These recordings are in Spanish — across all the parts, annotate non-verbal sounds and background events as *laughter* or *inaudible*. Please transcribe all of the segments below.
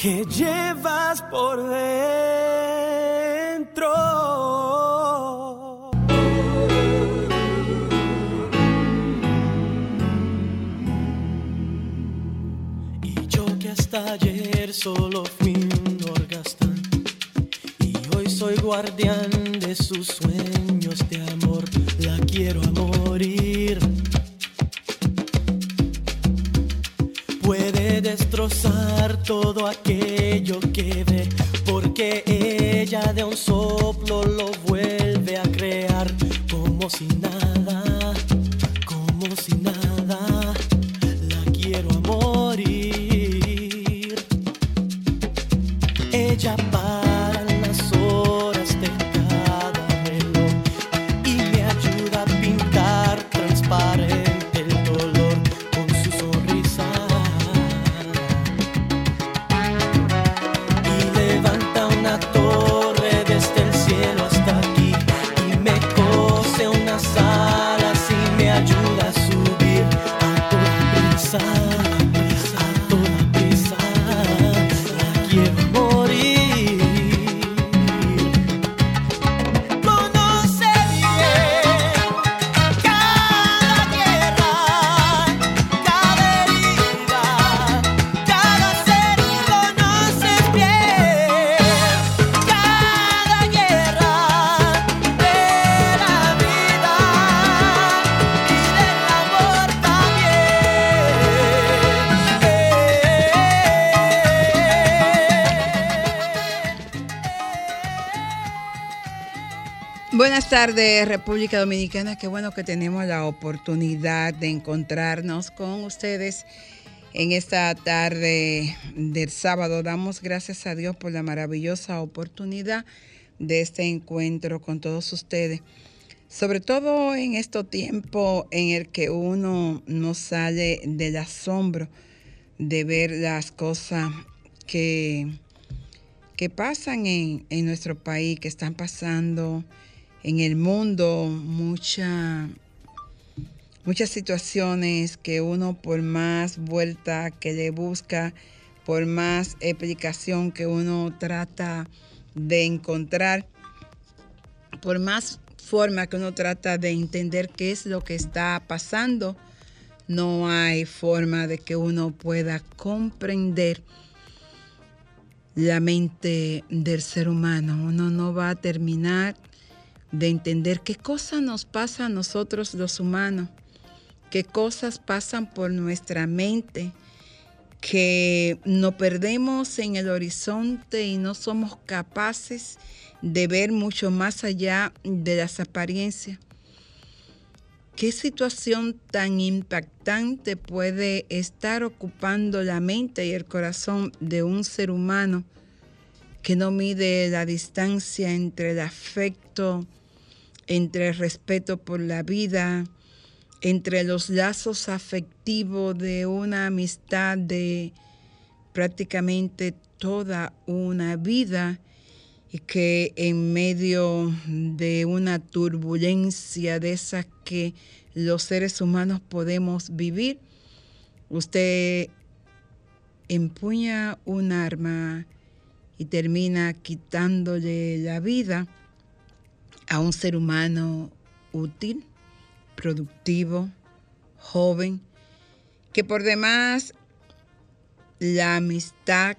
que llevas por dentro. Y yo que hasta ayer solo fui un orgastán y hoy soy guardián de sus sueños de amor, la quiero a destrozar todo aquello que ve, porque ella de un soplo lo vuelve a crear como si nada, tardes, República Dominicana. Qué bueno que tenemos la oportunidad de encontrarnos con ustedes en esta tarde del sábado. Damos gracias a Dios por la maravillosa oportunidad de este encuentro con todos ustedes. Sobre todo en este tiempo en el que uno no sale del asombro de ver las cosas que, que pasan en, en nuestro país, que están pasando en el mundo, mucha, muchas situaciones que uno por más vuelta que le busca, por más explicación que uno trata de encontrar, por más forma que uno trata de entender qué es lo que está pasando, no hay forma de que uno pueda comprender la mente del ser humano. Uno no va a terminar de entender qué cosas nos pasa a nosotros los humanos, qué cosas pasan por nuestra mente, que nos perdemos en el horizonte y no somos capaces de ver mucho más allá de las apariencias. ¿Qué situación tan impactante puede estar ocupando la mente y el corazón de un ser humano que no mide la distancia entre el afecto, entre el respeto por la vida, entre los lazos afectivos de una amistad de prácticamente toda una vida y que en medio de una turbulencia de esas que los seres humanos podemos vivir, usted empuña un arma y termina quitándole la vida a un ser humano útil, productivo, joven, que por demás la amistad,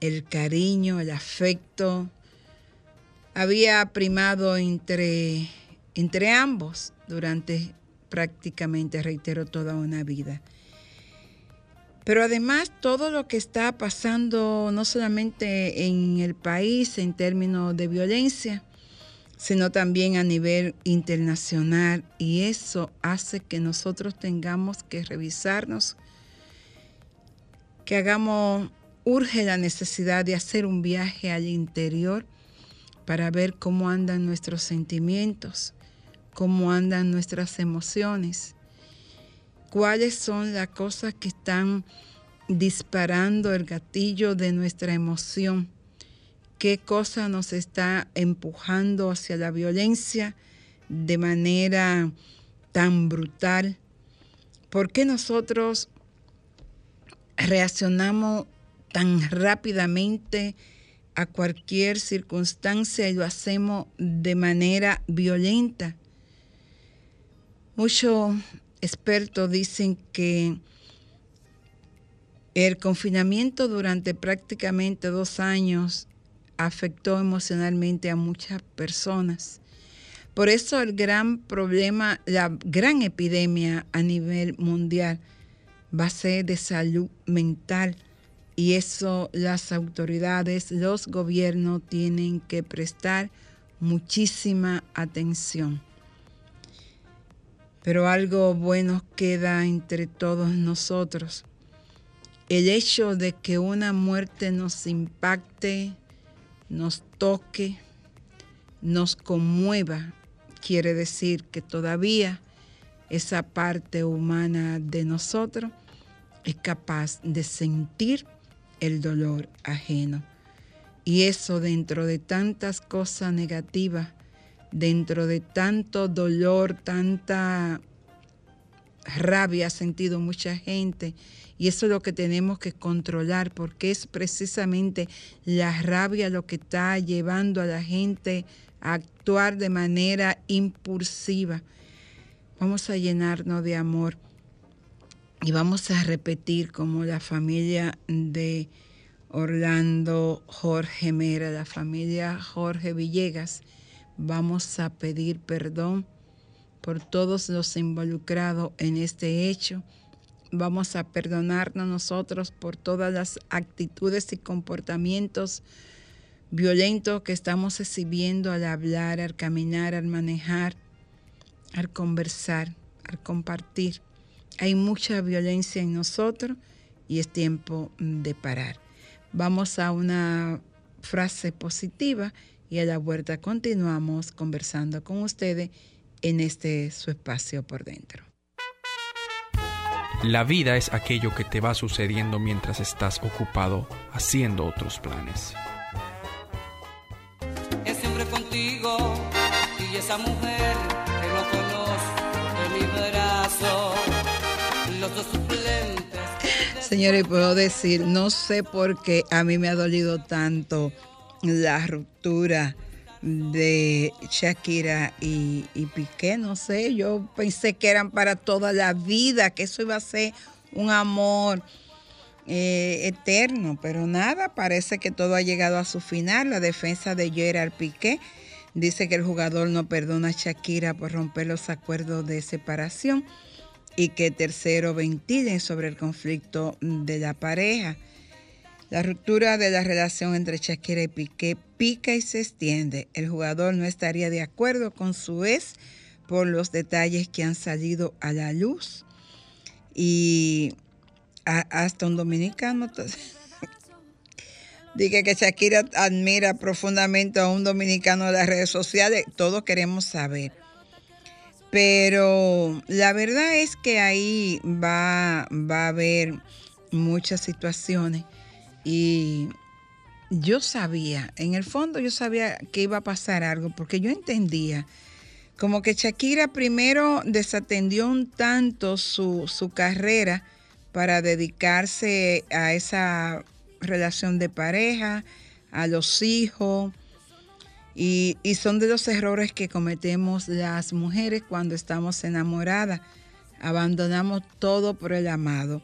el cariño, el afecto, había primado entre, entre ambos durante prácticamente, reitero, toda una vida. Pero además todo lo que está pasando no solamente en el país en términos de violencia, sino también a nivel internacional. Y eso hace que nosotros tengamos que revisarnos, que hagamos urge la necesidad de hacer un viaje al interior para ver cómo andan nuestros sentimientos, cómo andan nuestras emociones, cuáles son las cosas que están disparando el gatillo de nuestra emoción, qué cosa nos está empujando hacia la violencia de manera tan brutal, por qué nosotros reaccionamos tan rápidamente a cualquier circunstancia y lo hacemos de manera violenta. Muchos expertos dicen que el confinamiento durante prácticamente dos años afectó emocionalmente a muchas personas. Por eso el gran problema, la gran epidemia a nivel mundial va a ser de salud mental y eso las autoridades, los gobiernos tienen que prestar muchísima atención. Pero algo bueno queda entre todos nosotros. El hecho de que una muerte nos impacte, nos toque, nos conmueva, quiere decir que todavía esa parte humana de nosotros es capaz de sentir el dolor ajeno. Y eso dentro de tantas cosas negativas, dentro de tanto dolor, tanta rabia ha sentido mucha gente. Y eso es lo que tenemos que controlar, porque es precisamente la rabia lo que está llevando a la gente a actuar de manera impulsiva. Vamos a llenarnos de amor y vamos a repetir como la familia de Orlando Jorge Mera, la familia Jorge Villegas, vamos a pedir perdón por todos los involucrados en este hecho. Vamos a perdonarnos nosotros por todas las actitudes y comportamientos violentos que estamos exhibiendo al hablar, al caminar, al manejar, al conversar, al compartir. Hay mucha violencia en nosotros y es tiempo de parar. Vamos a una frase positiva y a la vuelta continuamos conversando con ustedes en este su espacio por dentro. La vida es aquello que te va sucediendo mientras estás ocupado haciendo otros planes. Es siempre contigo y esa mujer que no conozco de mi brazo Señores, puedo decir, no sé por qué a mí me ha dolido tanto la ruptura de Shakira y, Piqué, no sé, yo pensé que eran para toda la vida, que eso iba a ser un amor eh, eterno, pero nada, parece que todo ha llegado a su final. La defensa de Gerard Piqué dice que el jugador no perdona a Shakira por romper los acuerdos de separación y que tercero ventilen sobre el conflicto de la pareja. La ruptura de la relación entre Shakira y Piqué pica y se extiende. El jugador no estaría de acuerdo con su ex por los detalles que han salido a la luz. Y hasta un dominicano *laughs* Dice que Shakira admira profundamente a un dominicano de las redes sociales. Todos queremos saber. Pero la verdad es que ahí va, va a haber muchas situaciones y yo sabía, en el fondo yo sabía que iba a pasar algo porque yo entendía como que Shakira primero desatendió un tanto su, su carrera para dedicarse a esa relación de pareja, a los hijos, y, son de los errores que cometemos las mujeres cuando estamos enamoradas. Abandonamos todo por el amado.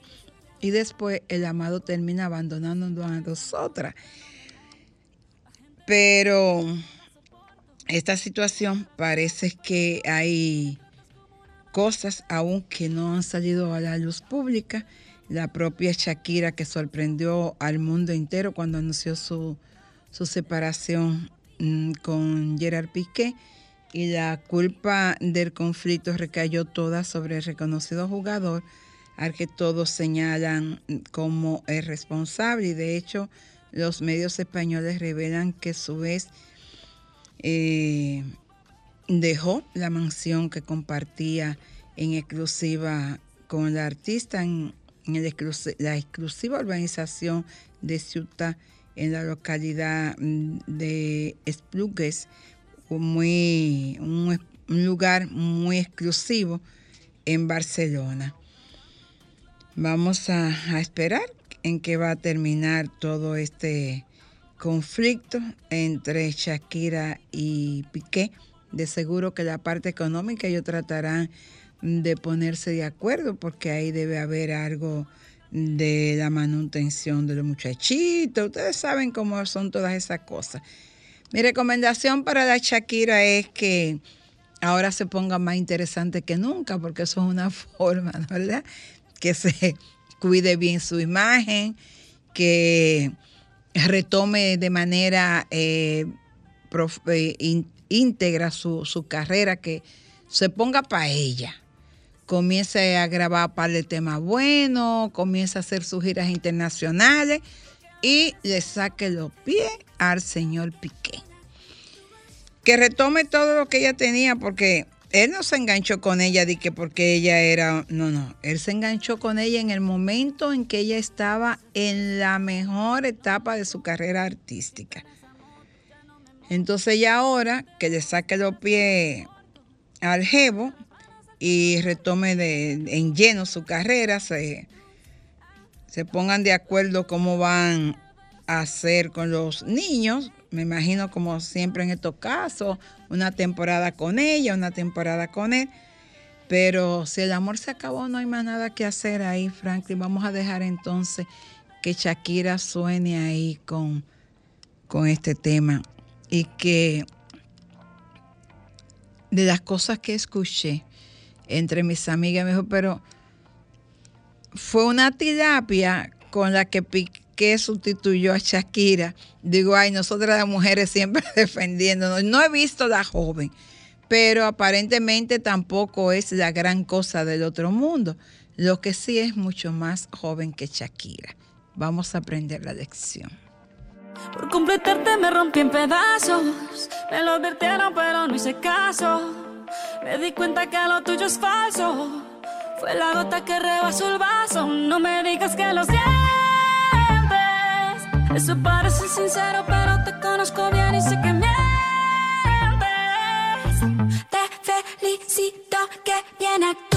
Y después el amado termina abandonándonos a nosotras. Pero esta situación parece que hay cosas aún que no han salido a la luz pública. La propia Shakira que sorprendió al mundo entero cuando anunció su, su separación Mm, con Gerard Piqué y la culpa del conflicto recayó toda sobre el reconocido jugador al que todos señalan como el responsable y de hecho los medios españoles revelan que su vez eh, dejó la mansión que compartía en exclusiva con la artista en, la exclusiva urbanización de Ciutat en la localidad mm, de Esplugues, un, lugar muy exclusivo en Barcelona. Vamos a esperar en qué va a terminar todo este conflicto entre Shakira y Piqué. De seguro que la parte económica ellos tratarán de ponerse de acuerdo porque ahí debe haber algo de la manutención de los muchachitos. Ustedes saben cómo son todas esas cosas. Mi recomendación para la Shakira es que ahora se ponga más interesante que nunca, porque eso es una *laughs* forma, ¿verdad? Que se cuide bien su imagen, que retome de manera eh, eh, íntegra su, su carrera, que se ponga para ella comience a grabar par de temas buenos, comience a hacer sus giras internacionales y le saque los pies al señor Piqué. Que retome todo lo que ella tenía porque él no se enganchó con ella de que porque ella era, no, no, él se enganchó con ella en el momento en que ella estaba en la mejor etapa de su carrera artística. Entonces ya ahora que le saque los pies al jevo, y retome de, en lleno su carrera, se, se pongan de acuerdo cómo van a hacer con los niños. Me imagino como siempre en estos casos, una temporada con ella, una temporada con él. Pero si el amor se acabó, no hay más nada que hacer ahí, Franklin. Vamos a dejar entonces que Shakira suene ahí con, con este tema. Y que de las cosas que escuché, entre mis amigas. Me dijo, pero fue una tilapia con la que Piqué sustituyó a Shakira. Digo, ay, nosotras las mujeres siempre *laughs* defendiéndonos. No he visto la joven, pero aparentemente tampoco es la gran cosa del otro mundo. Lo que sí es mucho más joven que Shakira. Vamos a aprender la lección. Por completarte me rompí en pedazos. Me lo advirtieron, pero no hice caso. Me di cuenta que lo tuyo es falso. Fue la gota que rebasó el vaso. No me digas que lo sientes. Eso parece sincero, pero te conozco bien y sé que mientes. Te felicito que bien actúas.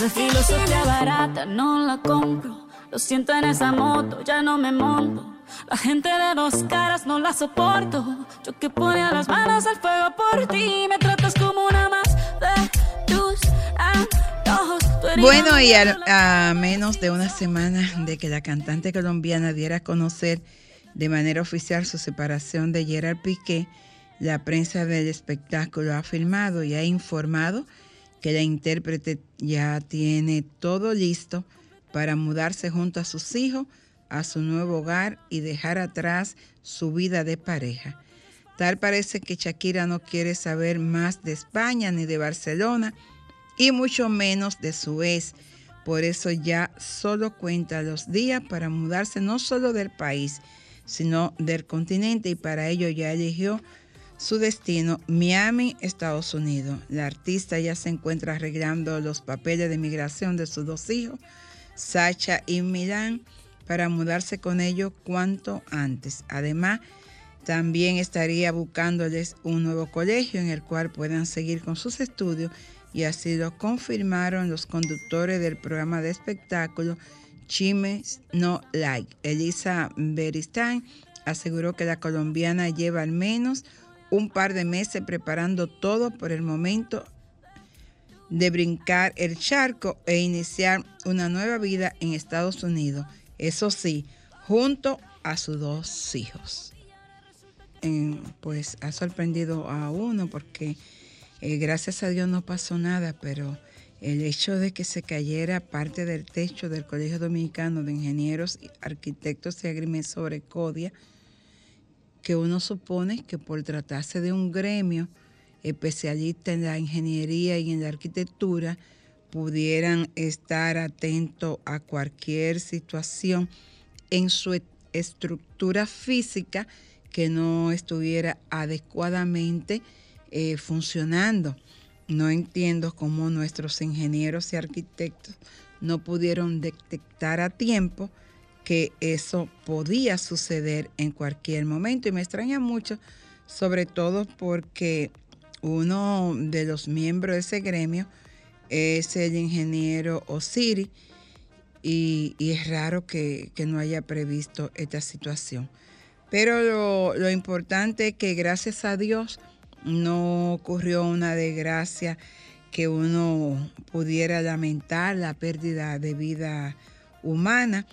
Esa filosofía barata no la compro. Lo siento en esa moto, ya no me monto. La gente de dos caras no la soporto. Yo que ponía las manos al fuego por ti, me tratas como una más de tus antojos. Tú eres Bueno, y a, a menos de una semana de que la cantante colombiana diera a conocer de manera oficial su separación de Gerard Piqué, la prensa del espectáculo ha afirmado y ha informado que la intérprete ya tiene todo listo para mudarse junto a sus hijos a su nuevo hogar y dejar atrás su vida de pareja. Tal parece que Shakira no quiere saber más de España ni de Barcelona y mucho menos de su ex. Por eso ya solo cuenta los días para mudarse no solo del país, sino del continente y para ello ya eligió su destino, Miami, Estados Unidos. La artista ya se encuentra arreglando los papeles de migración de sus dos hijos, Sacha y Milán, para mudarse con ellos cuanto antes. Además, también estaría buscándoles un nuevo colegio en el cual puedan seguir con sus estudios y así lo confirmaron los conductores del programa de espectáculo Chimes No Like. Elisa Beristain aseguró que la colombiana lleva al menos un par de meses preparando todo por el momento de brincar el charco e iniciar una nueva vida en Estados Unidos. Eso sí, junto a sus dos hijos. Pues ha sorprendido a uno porque Eh, gracias a Dios no pasó nada, pero el hecho de que se cayera parte del techo del Colegio Dominicano de Ingenieros, Arquitectos y Agrimensores CODIA, que uno supone que por tratarse de un gremio especialista en la ingeniería y en la arquitectura, pudieran estar atentos a cualquier situación en su estructura física que no estuviera adecuadamente eh, funcionando. No entiendo cómo nuestros ingenieros y arquitectos no pudieron detectar a tiempo que eso podía suceder en cualquier momento. Y me extraña mucho, sobre todo porque uno de los miembros de ese gremio es el ingeniero Osiri y, es raro que, no haya previsto esta situación. Pero lo, lo importante es que gracias a Dios no ocurrió una desgracia que uno pudiera lamentar la pérdida de vida humana.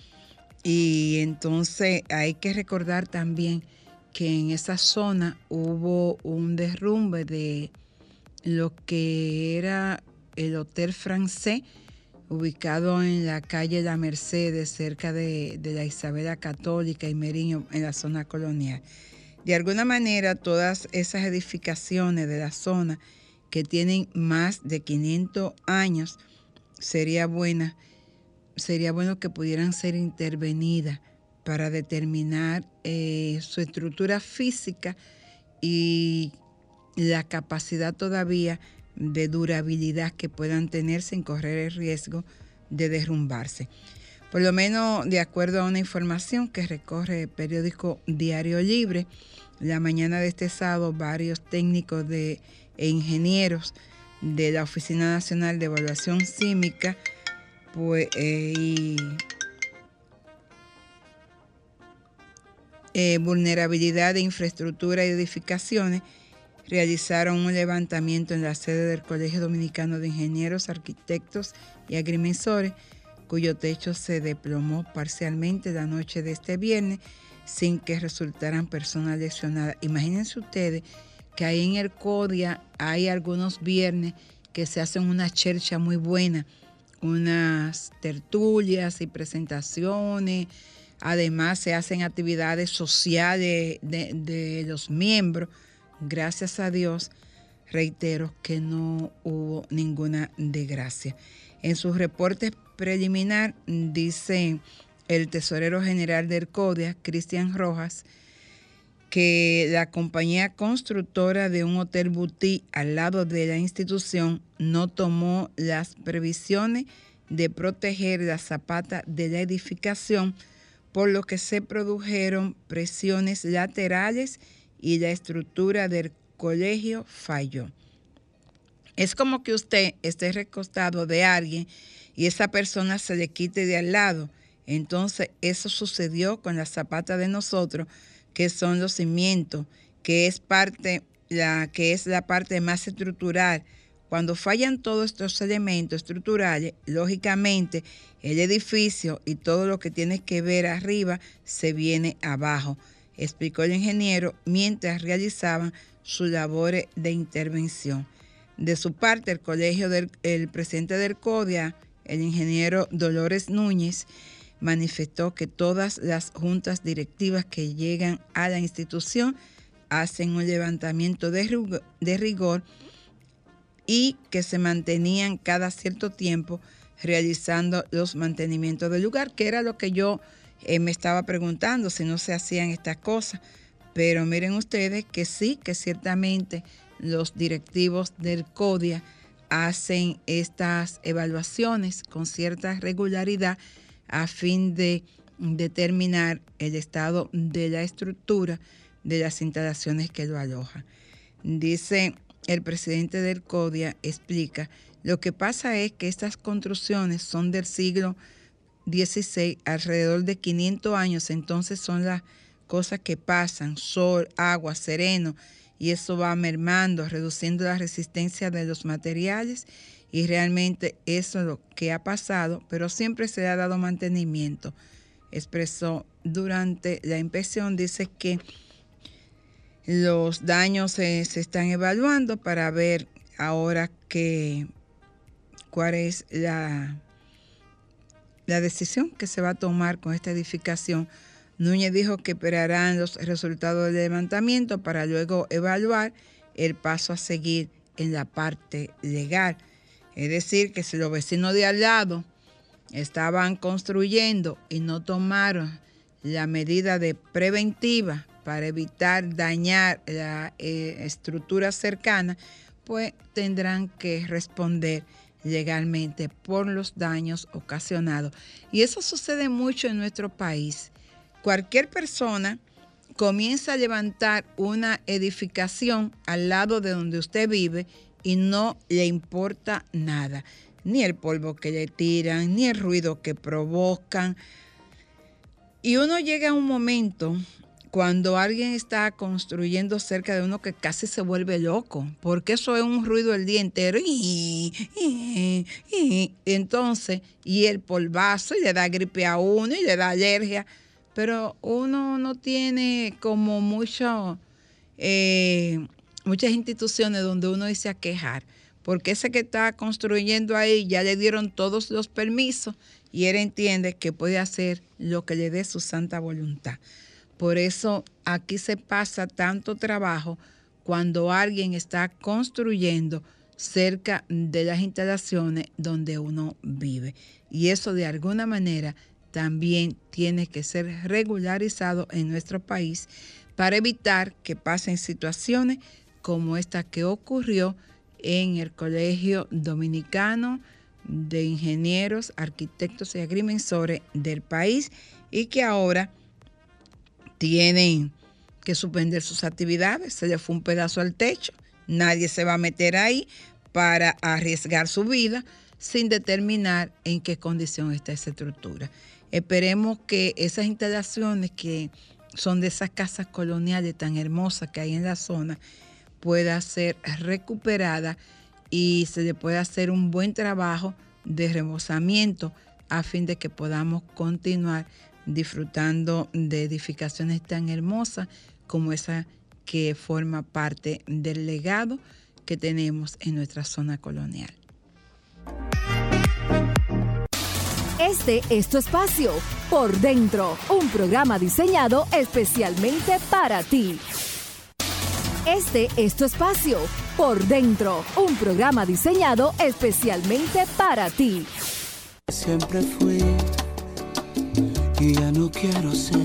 Y entonces hay que recordar también que en esa zona hubo un derrumbe de lo que era el Hotel Francés, ubicado en la calle La Mercedes, cerca de, la Isabela Católica y Meriño, en la zona colonial. De alguna manera, todas esas edificaciones de la zona que tienen más de 500 años, sería buena, sería bueno que pudieran ser intervenidas para determinar eh, su estructura física y la capacidad todavía de durabilidad que puedan tener sin correr el riesgo de derrumbarse. Por lo menos de acuerdo a una información que recorre el periódico Diario Libre, la mañana de este sábado varios técnicos de, e ingenieros de la Oficina Nacional de Evaluación Sísmica pues, eh, y eh, vulnerabilidad de infraestructura y edificaciones realizaron un levantamiento en la sede del Colegio Dominicano de Ingenieros, Arquitectos y Agrimensores, cuyo techo se desplomó parcialmente la noche de este viernes sin que resultaran personas lesionadas. Imagínense ustedes que ahí en el CODIA hay algunos viernes que se hacen una chercha muy buena, unas tertulias y presentaciones. Además se hacen actividades sociales de, de los miembros gracias a Dios, reitero que no hubo ninguna desgracia. En su reporte preliminar dice el tesorero general del CODIA, Cristian Rojas, que la compañía constructora de un hotel boutique al lado de la institución no tomó las previsiones de proteger la zapata de la edificación, por lo que se produjeron presiones laterales y la estructura del colegio falló. Es como que usted esté recostado de alguien y esa persona se le quite de al lado. Entonces eso sucedió con la zapata de nosotros, que son los cimientos, que es parte, la, que es la parte más estructural. Cuando fallan todos estos elementos estructurales, lógicamente el edificio y todo lo que tiene que ver arriba se viene abajo explicó el ingeniero mientras realizaban sus labores de intervención. De su parte, el colegio del el presidente del CODIA, el ingeniero Dolores Núñez, manifestó que todas las juntas directivas que llegan a la institución hacen un levantamiento de, rigor y que se mantenían cada cierto tiempo realizando los mantenimientos del lugar, que era lo que yo eh, me estaba preguntando si no se hacían estas cosas, pero miren ustedes que sí, que ciertamente los directivos del CODIA hacen estas evaluaciones con cierta regularidad a fin de determinar el estado de la estructura de las instalaciones que lo alojan. Dice el presidente del CODIA, explica, lo que pasa es que estas construcciones son del siglo 16, alrededor de 500 años, entonces son las cosas que pasan, sol, agua, sereno, y eso va mermando, reduciendo la resistencia de los materiales y realmente eso es lo que ha pasado, pero siempre se ha dado mantenimiento. Expresó durante la inspección, dice que los daños se, se están evaluando para ver ahora que cuál es la, la decisión que se va a tomar con esta edificación. Núñez dijo que esperarán los resultados del levantamiento para luego evaluar el paso a seguir en la parte legal. Es decir, que si los vecinos de al lado estaban construyendo y no tomaron la medida de preventiva para evitar dañar la eh, estructura cercana, pues tendrán que responder legalmente por los daños ocasionados. Y eso sucede mucho en nuestro país. Cualquier persona comienza a levantar una edificación al lado de donde usted vive y no le importa nada, ni el polvo que le tiran, ni el ruido que provocan. Y uno llega a un momento cuando alguien está construyendo cerca de uno que casi se vuelve loco, porque eso es un ruido el día entero. Y, entonces, y el polvazo, y le da gripe a uno, y le da alergia, pero uno no tiene como mucho, eh, muchas instituciones donde uno dice a quejar, porque ese que está construyendo ahí ya le dieron todos los permisos y él entiende que puede hacer lo que le dé su santa voluntad. Por eso aquí se pasa tanto trabajo cuando alguien está construyendo cerca de las instalaciones donde uno vive. Y eso de alguna manera también tiene que ser regularizado en nuestro país para evitar que pasen situaciones como esta que ocurrió en el Colegio Dominicano de Ingenieros, Arquitectos y Agrimensores del país y que ahora tienen que suspender sus actividades, se le fue un pedazo al techo, nadie se va a meter ahí para arriesgar su vida sin determinar en qué condición está esa estructura. Esperemos que esas instalaciones que son de esas casas coloniales tan hermosas que hay en la zona pueda ser recuperada y se le pueda hacer un buen trabajo de remozamiento a fin de que podamos continuar disfrutando de edificaciones tan hermosas como esa que forma parte del legado que tenemos en nuestra zona colonial. Este es tu espacio, Por Dentro, un programa diseñado especialmente para ti. Este es tu espacio, Por Dentro, un programa diseñado especialmente para ti. Siempre fui y ya no quiero ser.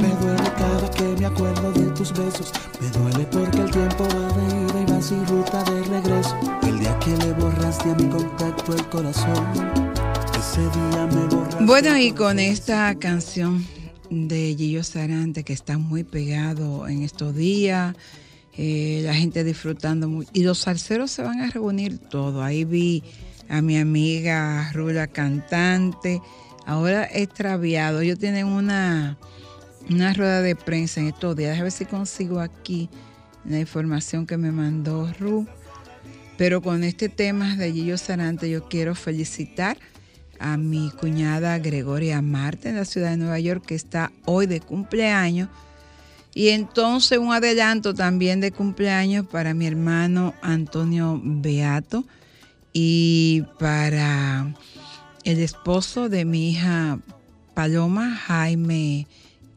Me duele cada que me acuerdo de tus besos. Me duele porque el tiempo va de ida y va sin ruta de regreso. El día que le borraste a mi contacto el corazón. Ese día me borraste. Bueno, y con esta canción de Gillo Sarante que está muy pegado en estos días. Eh, la gente disfrutando mucho. Y los salseros se van a reunir todo. Ahí vi a mi amiga Rula Cantante. Ahora extraviado. Ellos tienen una, una rueda de prensa en estos días. A ver si consigo aquí la información que me mandó Ru. Pero con este tema de Gillo Sarante yo quiero felicitar a mi cuñada Gregoria Marte en la ciudad de Nueva York que está hoy de cumpleaños. Y entonces un adelanto también de cumpleaños para mi hermano Antonio Beato y para el esposo de mi hija Paloma, Jaime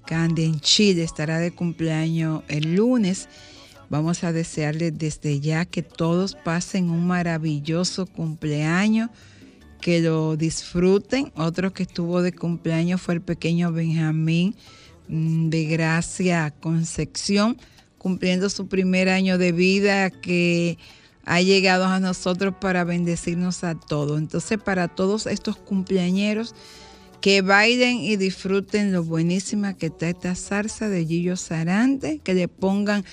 Candy estará de cumpleaños el lunes. Vamos a desearles desde ya que todos pasen un maravilloso cumpleaños, que lo disfruten. Otro que estuvo de cumpleaños fue el pequeño Benjamín mm, de Gracia Concepción, cumpliendo su primer año de vida, que ha llegado a nosotros para bendecirnos a todos. Entonces, para todos estos cumpleañeros, que bailen y disfruten lo buenísima que está esta salsa de Gillo Sarante, que le pongan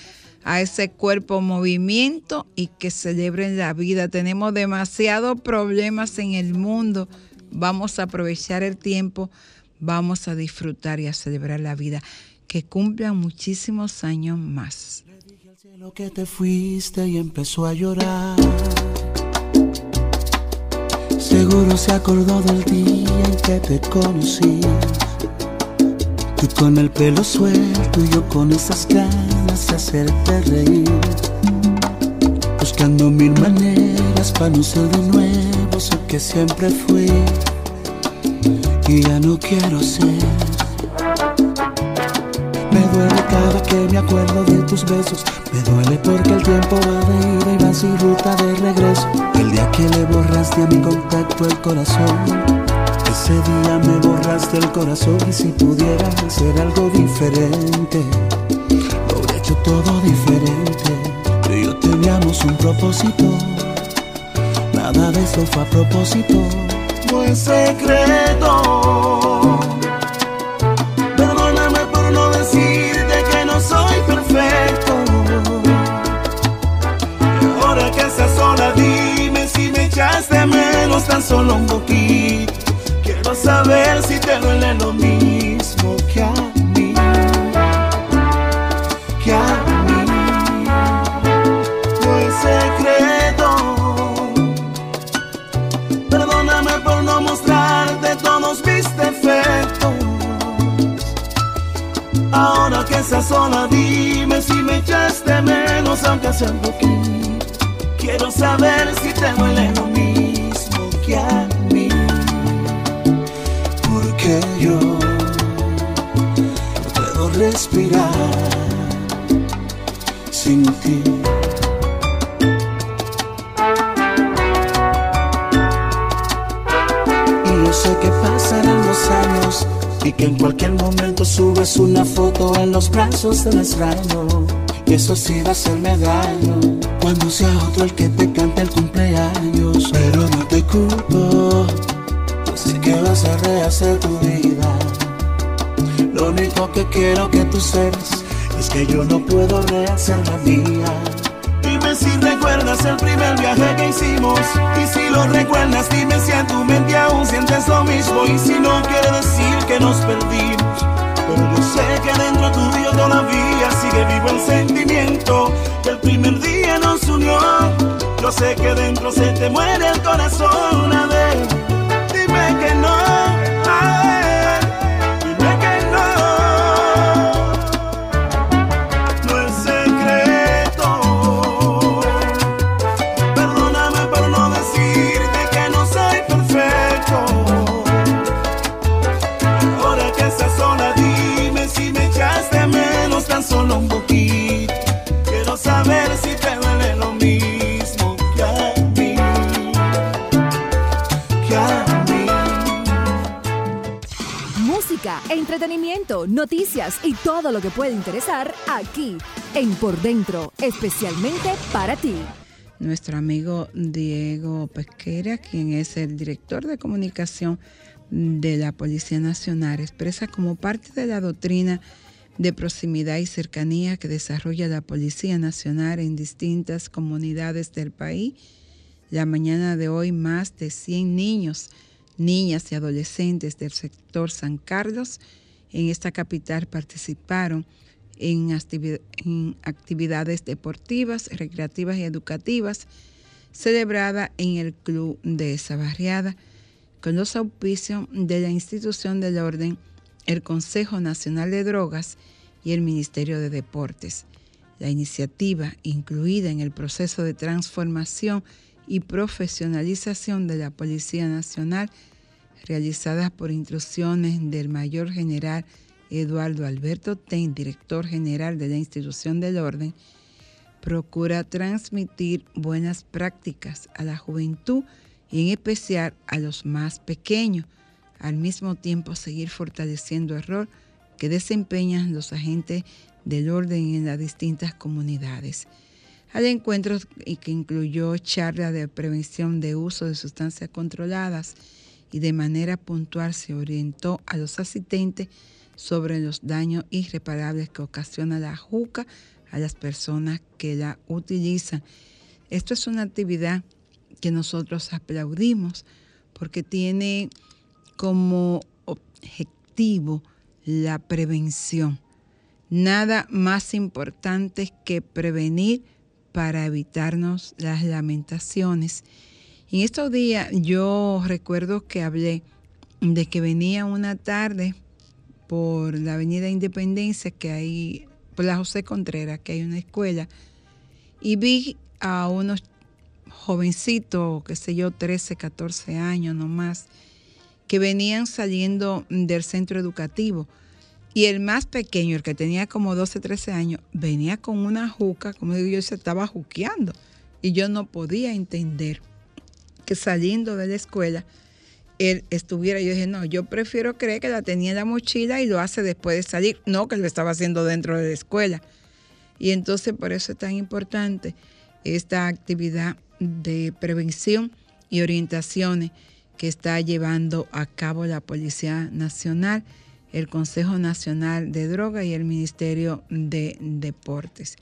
a ese cuerpo movimiento y que celebren la vida. Tenemos demasiados problemas en el mundo. Vamos a aprovechar el tiempo, vamos a disfrutar y a celebrar la vida. Que cumplan muchísimos años más. Lo que te fuiste y empezó a llorar. Seguro se acordó del día en que te conocí. Tú con el pelo suelto y yo con esas ganas de hacerte reír. buscando mil maneras para no ser de nuevo sé que siempre fui y ya no quiero ser. Me duele cada que me acuerdo de tus besos. Me duele porque el tiempo va de ida y va sin ruta de regreso. El día que le borraste a mi contacto el corazón. Ese día me borraste el corazón y si pudiera hacer algo diferente, lo hubiera hecho todo diferente. Tú y yo teníamos un propósito, nada de eso fue a propósito, no es secreto. Perdóname por no decirte que no soy perfecto. Y ahora que estás sola, dime si me echaste menos tan solo un poquito. Saber si te duele lo mismo que a mí. Que a mí. No es secreto. Perdóname por no mostrarte todos mis defectos. Ahora que estás sola, dime si me echaste menos, aunque sea un poquito. Quiero saber si te duele lo mismo que a mí. Yo no puedo respirar sin ti. Y yo sé que pasarán los años y que en cualquier momento subes una foto en los brazos del extraño. Y eso sí va a hacerme daño cuando sea otro el que te cante el cumpleaños. Pero no te culpo, vas a rehacer tu vida. Lo único que quiero que tú sepas es que yo no puedo rehacer la mía. Dime si recuerdas el primer viaje que hicimos Y si lo recuerdas dime si en tu mente aún sientes lo mismo Y si no quiere decir que nos perdimos Pero yo sé que dentro tuyo todavía sigue vivo el sentimiento Que el primer día nos unió Yo sé que dentro se te muere el corazón que no noticias y todo lo que puede interesar aquí en Por Dentro, especialmente para ti. Nuestro amigo Diego Pesquera, quien es el director de comunicación de la Policía Nacional, expresa como parte de la doctrina de proximidad y cercanía que desarrolla la Policía Nacional en distintas comunidades del país. La mañana de hoy más de 100 niños, niñas y adolescentes del sector San Carlos en esta capital participaron en, activi- en actividades deportivas, recreativas y educativas celebrada en el Club de esa barriada con los auspicios de la institución del orden, el Consejo Nacional de Drogas y el Ministerio de Deportes. La iniciativa, incluida en el proceso de transformación y profesionalización de la Policía Nacional, realizadas por instrucciones del Mayor General Eduardo Alberto Ten, director general de la institución del orden, procura transmitir buenas prácticas a la juventud y en especial a los más pequeños, al mismo tiempo seguir fortaleciendo el rol que desempeñan los agentes del orden en las distintas comunidades. Al encuentro que incluyó charla de prevención de uso de sustancias controladas y de manera puntual se orientó a los asistentes sobre los daños irreparables que ocasiona la juca a las personas que la utilizan. Esto es una actividad que nosotros aplaudimos porque tiene como objetivo la prevención. Nada más importante que prevenir para evitarnos las lamentaciones. En estos días yo recuerdo que hablé de que venía una tarde por la Avenida Independencia, que hay, por la José Contreras, que hay una escuela, y vi a unos jovencitos, qué sé yo, 13, 14 años no más, que venían saliendo del centro educativo. Y el más pequeño, el que tenía como 12, 13 años, venía con una juca, como digo yo, se estaba juqueando. Y yo no podía entender que saliendo de la escuela él estuviera. Yo dije, no, yo prefiero creer que la tenía en la mochila y lo hace después de salir, no que lo estaba haciendo dentro de la escuela. Y entonces por eso es tan importante esta actividad de prevención y orientaciones que está llevando a cabo la Policía Nacional, el Consejo Nacional de Droga y el Ministerio de Deportes.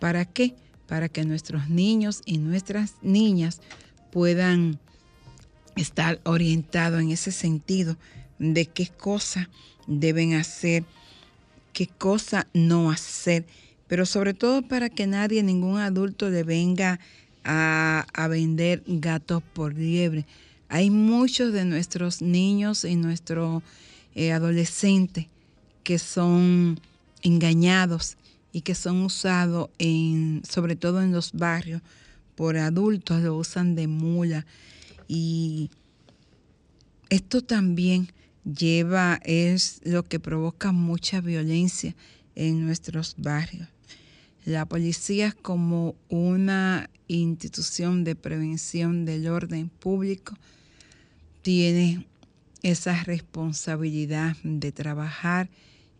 ¿Para qué? Para que nuestros niños y nuestras niñas puedan estar orientados en ese sentido de qué cosa deben hacer, qué cosa no hacer, pero sobre todo para que nadie, ningún adulto le venga a, vender gatos por liebre. Hay muchos de nuestros niños y nuestros eh, adolescentes que son engañados y que son usados en, sobre todo en los barrios por adultos, lo usan de mula y esto también lleva, es lo que provoca mucha violencia en nuestros barrios. La policía como una institución de prevención del orden público tiene esa responsabilidad de trabajar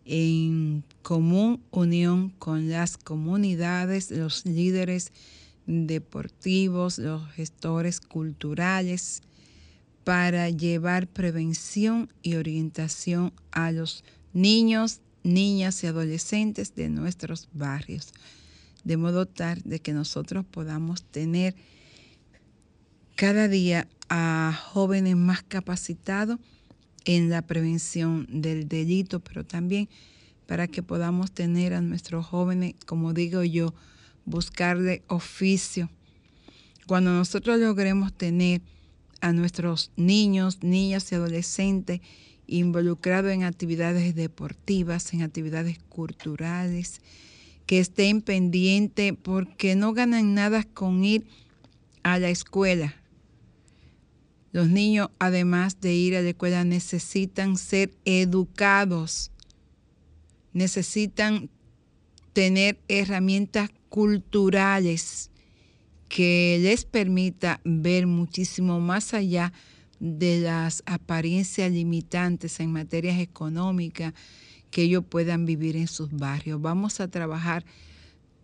en común unión con las comunidades, los líderes deportivos, los gestores culturales, para llevar prevención y orientación a los niños, niñas y adolescentes de nuestros barrios, de modo tal de que nosotros podamos tener cada día a jóvenes más capacitados en la prevención del delito, pero también para que podamos tener a nuestros jóvenes, como digo yo, buscarle oficio. Cuando nosotros logremos tener a nuestros niños, niñas y adolescentes involucrados en actividades deportivas, en actividades culturales, que estén pendientes porque no ganan nada con ir a la escuela. Los niños, además de ir a la escuela, necesitan ser educados, necesitan tener herramientas culturales que les permita ver muchísimo más allá de las apariencias limitantes en materias económicas que ellos puedan vivir en sus barrios. Vamos a trabajar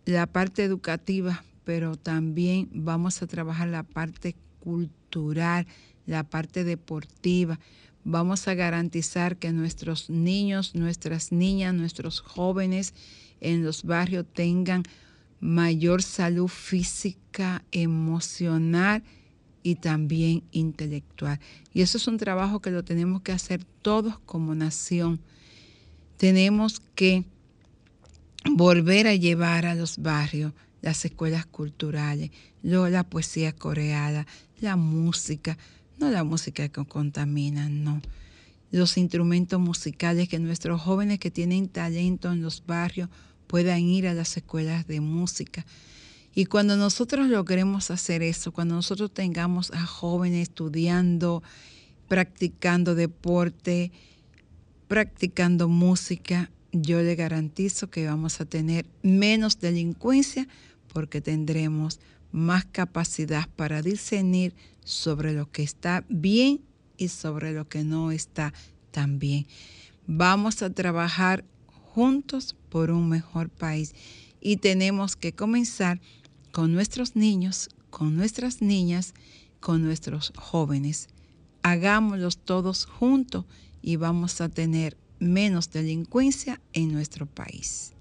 la parte educativa, pero también vamos a trabajar la parte cultural, la parte deportiva. Vamos a garantizar que nuestros niños, nuestras niñas, nuestros jóvenes en los barrios tengan mayor salud física, emocional y también intelectual. Y eso es un trabajo que lo tenemos que hacer todos como nación. Tenemos que volver a llevar a los barrios las escuelas culturales, luego la poesía coreana, la música, no la música que contamina, no. Los instrumentos musicales que nuestros jóvenes que tienen talento en los barrios puedan ir a las escuelas de música. Y cuando nosotros logremos hacer eso, cuando nosotros tengamos a jóvenes estudiando, practicando deporte, practicando música, yo le garantizo que vamos a tener menos delincuencia porque tendremos más capacidad para discernir sobre lo que está bien y sobre lo que no está tan bien. Vamos a trabajar juntos por un mejor país. Y tenemos que comenzar con nuestros niños, con nuestras niñas, con nuestros jóvenes. Hagámoslos todos juntos y vamos a tener menos delincuencia en nuestro país.